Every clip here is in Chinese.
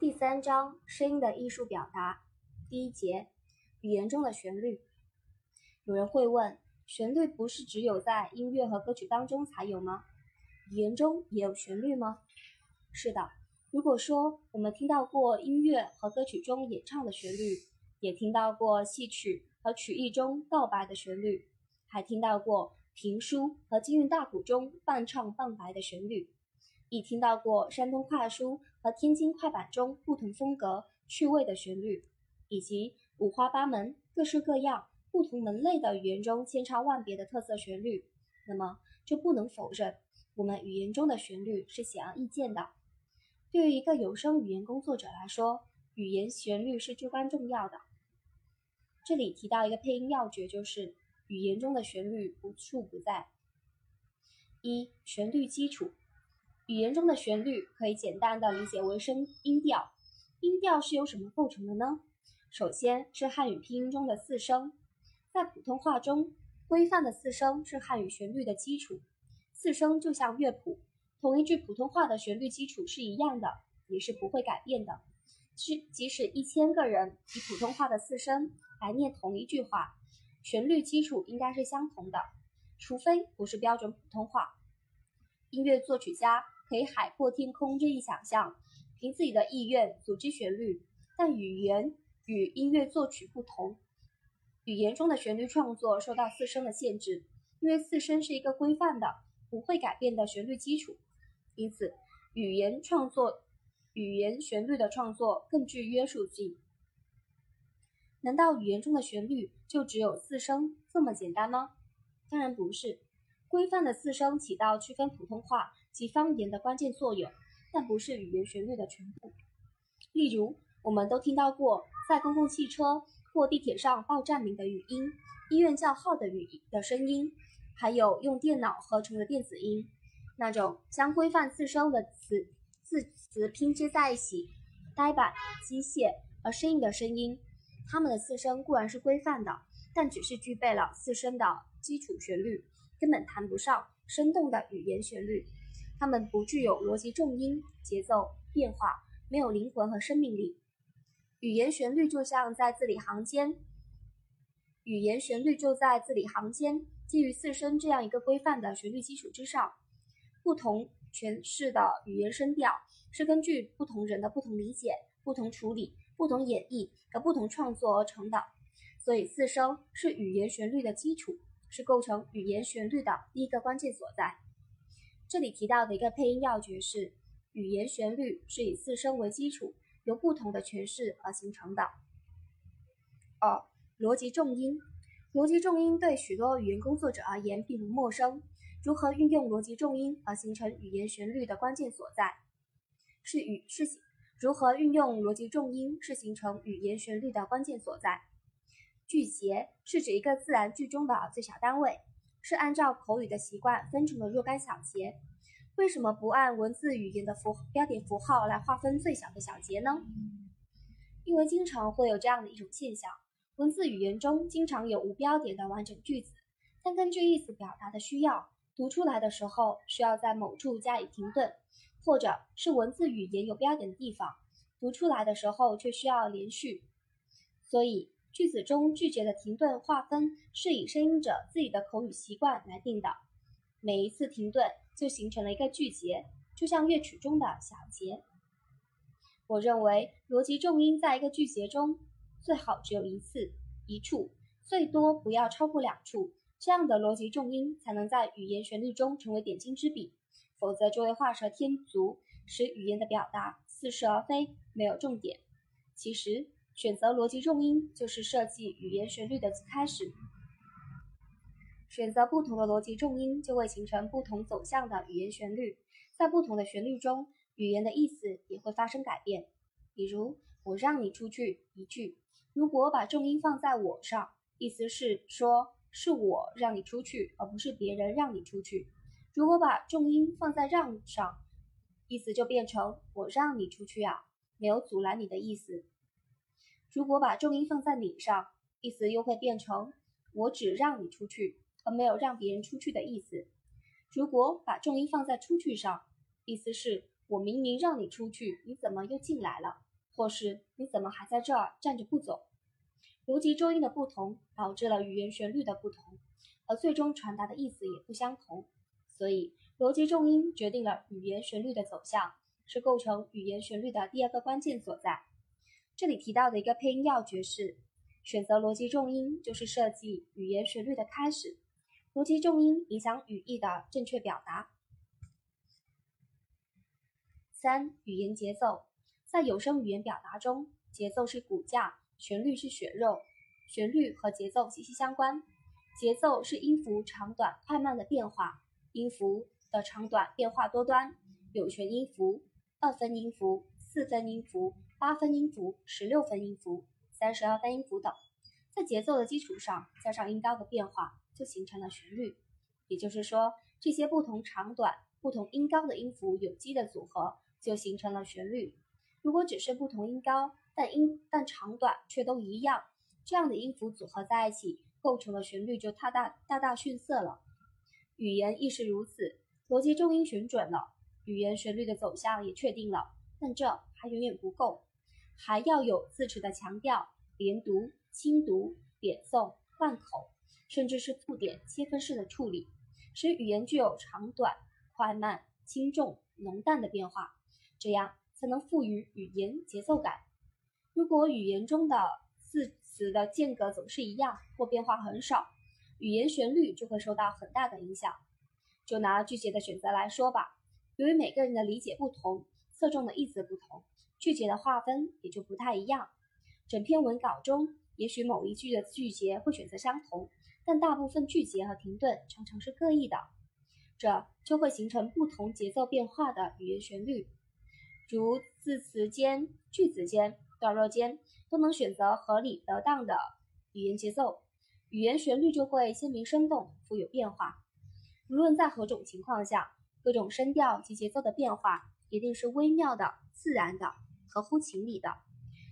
第三章声音的艺术表达，第一节语言中的旋律。有人会问，旋律不是只有在音乐和歌曲当中才有吗？语言中也有旋律吗？是的。如果说我们听到过音乐和歌曲中演唱的旋律，也听到过戏曲和曲艺中告白的旋律，还听到过评书和京韵大鼓中半唱半白的旋律。亦听到过山东快书和天津快板中不同风格、趣味的旋律，以及五花八门、各式各样、不同门类的语言中千差万别的特色旋律，那么就不能否认，我们语言中的旋律是显而易见的。对于一个有声语言工作者来说，语言旋律是至关重要的。这里提到一个配音要诀，就是语言中的旋律无处不在。一、旋律基础。语言中的旋律可以简单的理解为声音调。音调是由什么构成的呢？首先是汉语拼音中的四声。在普通话中，规范的四声是汉语旋律的基础。四声就像乐谱，同一句普通话的旋律基础是一样的，也是不会改变的。即即使一千个人以普通话的四声来念同一句话，旋律基础应该是相同的，除非不是标准普通话。音乐作曲家。可以海阔天空，任意想象，凭自己的意愿组织旋律。但语言与音乐作曲不同，语言中的旋律创作受到四声的限制，因为四声是一个规范的、不会改变的旋律基础，因此语言创作、语言旋律的创作更具约束性。难道语言中的旋律就只有四声这么简单吗？当然不是，规范的四声起到区分普通话。及方言的关键作用，但不是语言旋律的全部。例如，我们都听到过在公共汽车或地铁上报站名的语音，医院叫号的语的声音，还有用电脑合成的电子音，那种将规范四声的词字词拼接在一起，呆板、机械而生硬的声音。它们的四声固然是规范的，但只是具备了四声的基础旋律，根本谈不上生动的语言旋律。它们不具有逻辑重音、节奏变化，没有灵魂和生命力。语言旋律就像在字里行间，语言旋律就在字里行间，基于四声这样一个规范的旋律基础之上。不同诠释的语言声调是根据不同人的不同理解、不同处理、不同演绎和不同创作而成的。所以，四声是语言旋律的基础，是构成语言旋律的第一个关键所在。这里提到的一个配音要诀是：语言旋律是以四声为基础，由不同的诠释而形成的。二、逻辑重音。逻辑重音对许多语言工作者而言并不陌生。如何运用逻辑重音而形成语言旋律的关键所在，是语是如何运用逻辑重音是形成语言旋律的关键所在。句节是指一个自然句中的最小单位。是按照口语的习惯分成了若干小节，为什么不按文字语言的符标点符号来划分最小的小节呢？因为经常会有这样的一种现象：文字语言中经常有无标点的完整句子，但根据意思表达的需要，读出来的时候需要在某处加以停顿，或者是文字语言有标点的地方，读出来的时候却需要连续，所以。句子中句节的停顿划分是以声音者自己的口语习惯来定的，每一次停顿就形成了一个句节，就像乐曲中的小节。我认为逻辑重音在一个句节中最好只有一次、一处，最多不要超过两处，这样的逻辑重音才能在语言旋律中成为点睛之笔，否则就会画蛇添足，使语言的表达似是而非，没有重点。其实。选择逻辑重音就是设计语言旋律的开始。选择不同的逻辑重音，就会形成不同走向的语言旋律。在不同的旋律中，语言的意思也会发生改变。比如“我让你出去”一句，如果把重音放在我上，意思是说是我让你出去，而不是别人让你出去。如果把重音放在让上，意思就变成我让你出去啊，没有阻拦你的意思。如果把重音放在你上，意思又会变成我只让你出去，而没有让别人出去的意思。如果把重音放在出去上，意思是我明明让你出去，你怎么又进来了？或是你怎么还在这儿站着不走？逻辑重音的不同导致了语言旋律的不同，而最终传达的意思也不相同。所以，逻辑重音决定了语言旋律的走向，是构成语言旋律的第二个关键所在。这里提到的一个配音要诀是：选择逻辑重音就是设计语言旋律的开始。逻辑重音影响语义的正确表达。三、语言节奏，在有声语言表达中，节奏是骨架，旋律是血肉，旋律和节奏息息相关。节奏是音符长短快慢的变化，音符的长短变化多端，有全音符、二分音符、四分音符、八分音符、十六分音符、三十二分音符等。在节奏的基础上，加上音高的变化，就形成了旋律。也就是说，这些不同长短、不同音高的音符有机的组合。就形成了旋律。如果只是不同音高，但音但长短却都一样，这样的音符组合在一起，构成的旋律就大大大大逊色了。语言亦是如此，逻辑重音选准了，语言旋律的走向也确定了，但这还远远不够，还要有字词的强调、连读、轻读、点诵、换口，甚至是附点切分式的处理，使语言具有长短、快慢、轻重、浓淡的变化。这样才能赋予语言节奏感。如果语言中的字词的间隔总是一样或变化很少，语言旋律就会受到很大的影响。就拿句节的选择来说吧，由于每个人的理解不同，侧重的意思不同，句节的划分也就不太一样。整篇文稿中，也许某一句的句节会选择相同，但大部分句节和停顿常常是各异的，这就会形成不同节奏变化的语言旋律。如字词间、句子间、段落间都能选择合理得当的语言节奏，语言旋律就会鲜明生动、富有变化。无论在何种情况下，各种声调及节奏的变化一定是微妙的、自然的、合乎情理的。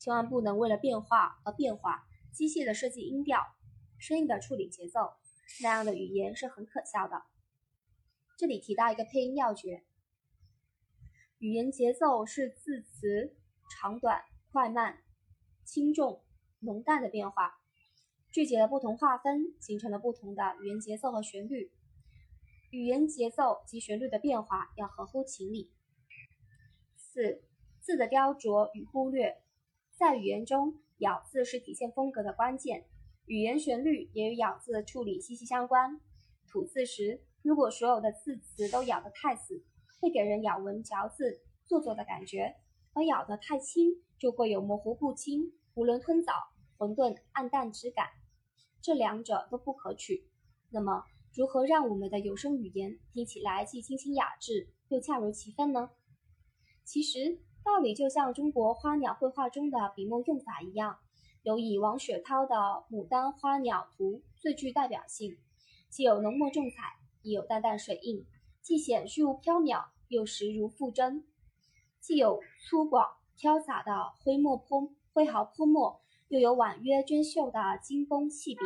千万不能为了变化而变化，机械的设计音调、生硬的处理节奏，那样的语言是很可笑的。这里提到一个配音要诀。语言节奏是字词长短、快慢、轻重、浓淡的变化，句节的不同划分形成了不同的语言节奏和旋律。语言节奏及旋律的变化要合乎情理。四、字的雕琢与忽略，在语言中，咬字是体现风格的关键，语言旋律也与咬字的处理息息相关。吐字时，如果所有的字词都咬得太死。会给人咬文嚼字做作的感觉，而咬得太轻就会有模糊不清、囫囵吞枣、混沌暗淡之感，这两者都不可取。那么，如何让我们的有声语言听起来既清新雅致又恰如其分呢？其实道理就像中国花鸟绘画中的笔墨用法一样，有以王雪涛的《牡丹花鸟图》最具代表性，既有浓墨重彩，亦有淡淡水印。既显虚无缥缈，又实如复真；既有粗犷飘洒的挥墨泼挥毫泼墨，又有婉约娟秀的精工细笔。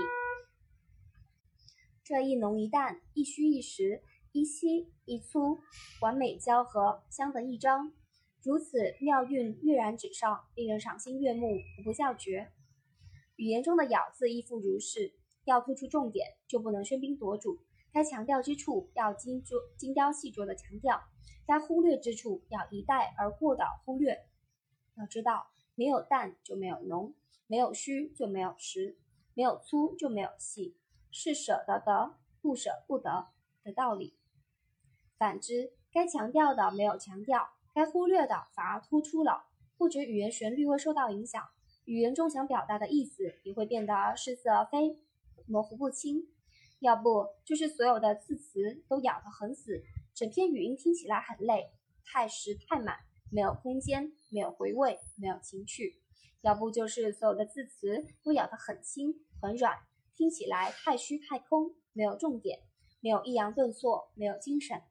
这一浓一淡，一虚一实，一稀一粗，完美交合，相得益彰。如此妙韵跃然纸上，令人赏心悦目，不不叫绝。语言中的咬字亦复如是，要突出重点，就不能喧宾夺主。该强调之处要精琢精雕细琢的强调，该忽略之处要一带而过的忽略。要知道，没有淡就没有浓，没有虚就没有实，没有粗就没有细，是舍得得，不舍不得的道理。反之，该强调的没有强调，该忽略的反而突出了，不止语言旋律会受到影响，语言中想表达的意思也会变得似是而非，模糊不清。要不就是所有的字词都咬得很死，整篇语音听起来很累，太实太满，没有空间，没有回味，没有情趣；要不就是所有的字词都咬得很轻很软，听起来太虚太空，没有重点，没有抑扬顿挫，没有精神。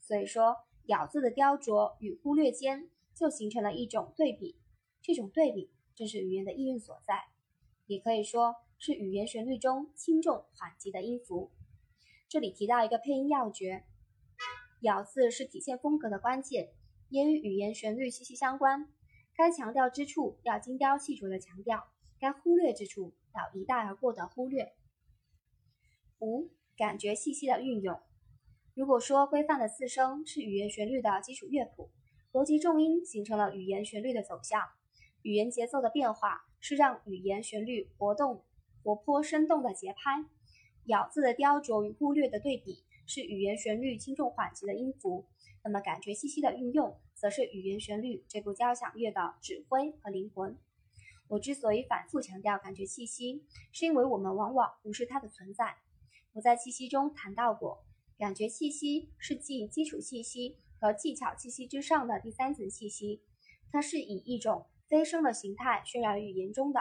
所以说，咬字的雕琢与忽略间就形成了一种对比，这种对比正是语言的意蕴所在，也可以说。是语言旋律中轻重缓急的音符。这里提到一个配音要诀：咬字是体现风格的关键，也与语言旋律息息相关。该强调之处要精雕细琢的强调，该忽略之处要一带而过的忽略。五、感觉气息的运用。如果说规范的四声是语言旋律的基础乐谱，逻辑重音形成了语言旋律的走向，语言节奏的变化是让语言旋律活动、活泼生动的节拍，咬字的雕琢与忽略的对比是语言旋律轻重缓急的音符。那么感觉气息的运用，则是语言旋律这部交响乐的指挥和灵魂。我之所以反复强调感觉气息，是因为我们往往无视它的存在。我在气息中谈到过，感觉气息是继基础气息和技巧气息之上的第三层气息，它是以一种非声的形态渲染语言中的，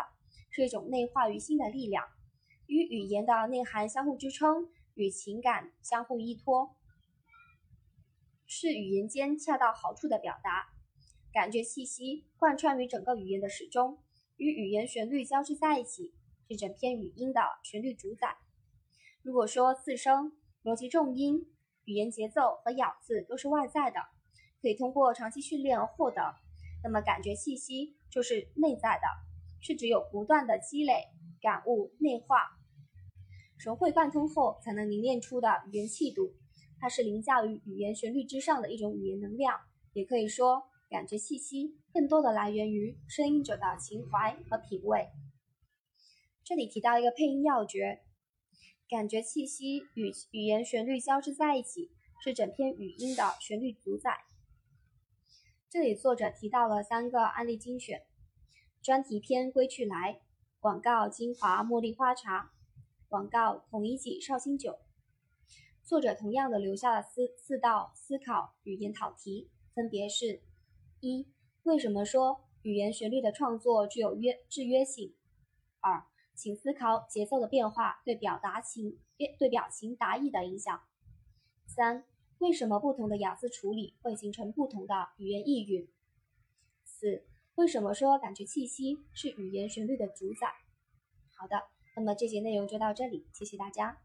是一种内化于心的力量，与语言的内涵相互支撑，与情感相互依托，是语言间恰到好处的表达。感觉气息贯穿于整个语言的始终，与语言旋律交织在一起，是整篇语音的旋律主宰。如果说四声、逻辑重音、语言节奏和咬字都是外在的，可以通过长期训练而获得，那么感觉气息就是内在的，是只有不断的积累、感悟、内化、融会贯通后才能凝练出的语言气度。它是凌驾于语言旋律之上的一种语言能量。也可以说，感觉气息更多的来源于声音者的情怀和品味。这里提到一个配音要诀。感觉气息与语言旋律交织在一起，是整篇语音的旋律主宰。这里作者提到了三个案例精选：专题篇《归去来》，广告精华茉莉花茶，广告统一己绍兴酒。作者同样的留下了四四道思考与研讨题，分别是：一、为什么说语言旋律的创作具有约制约性？二、请思考节奏的变化对表达情对表情达意的影响。三、为什么不同的咬字处理会形成不同的语言意蕴？四、为什么说感觉气息是语言旋律的主宰？好的，那么这节内容就到这里，谢谢大家。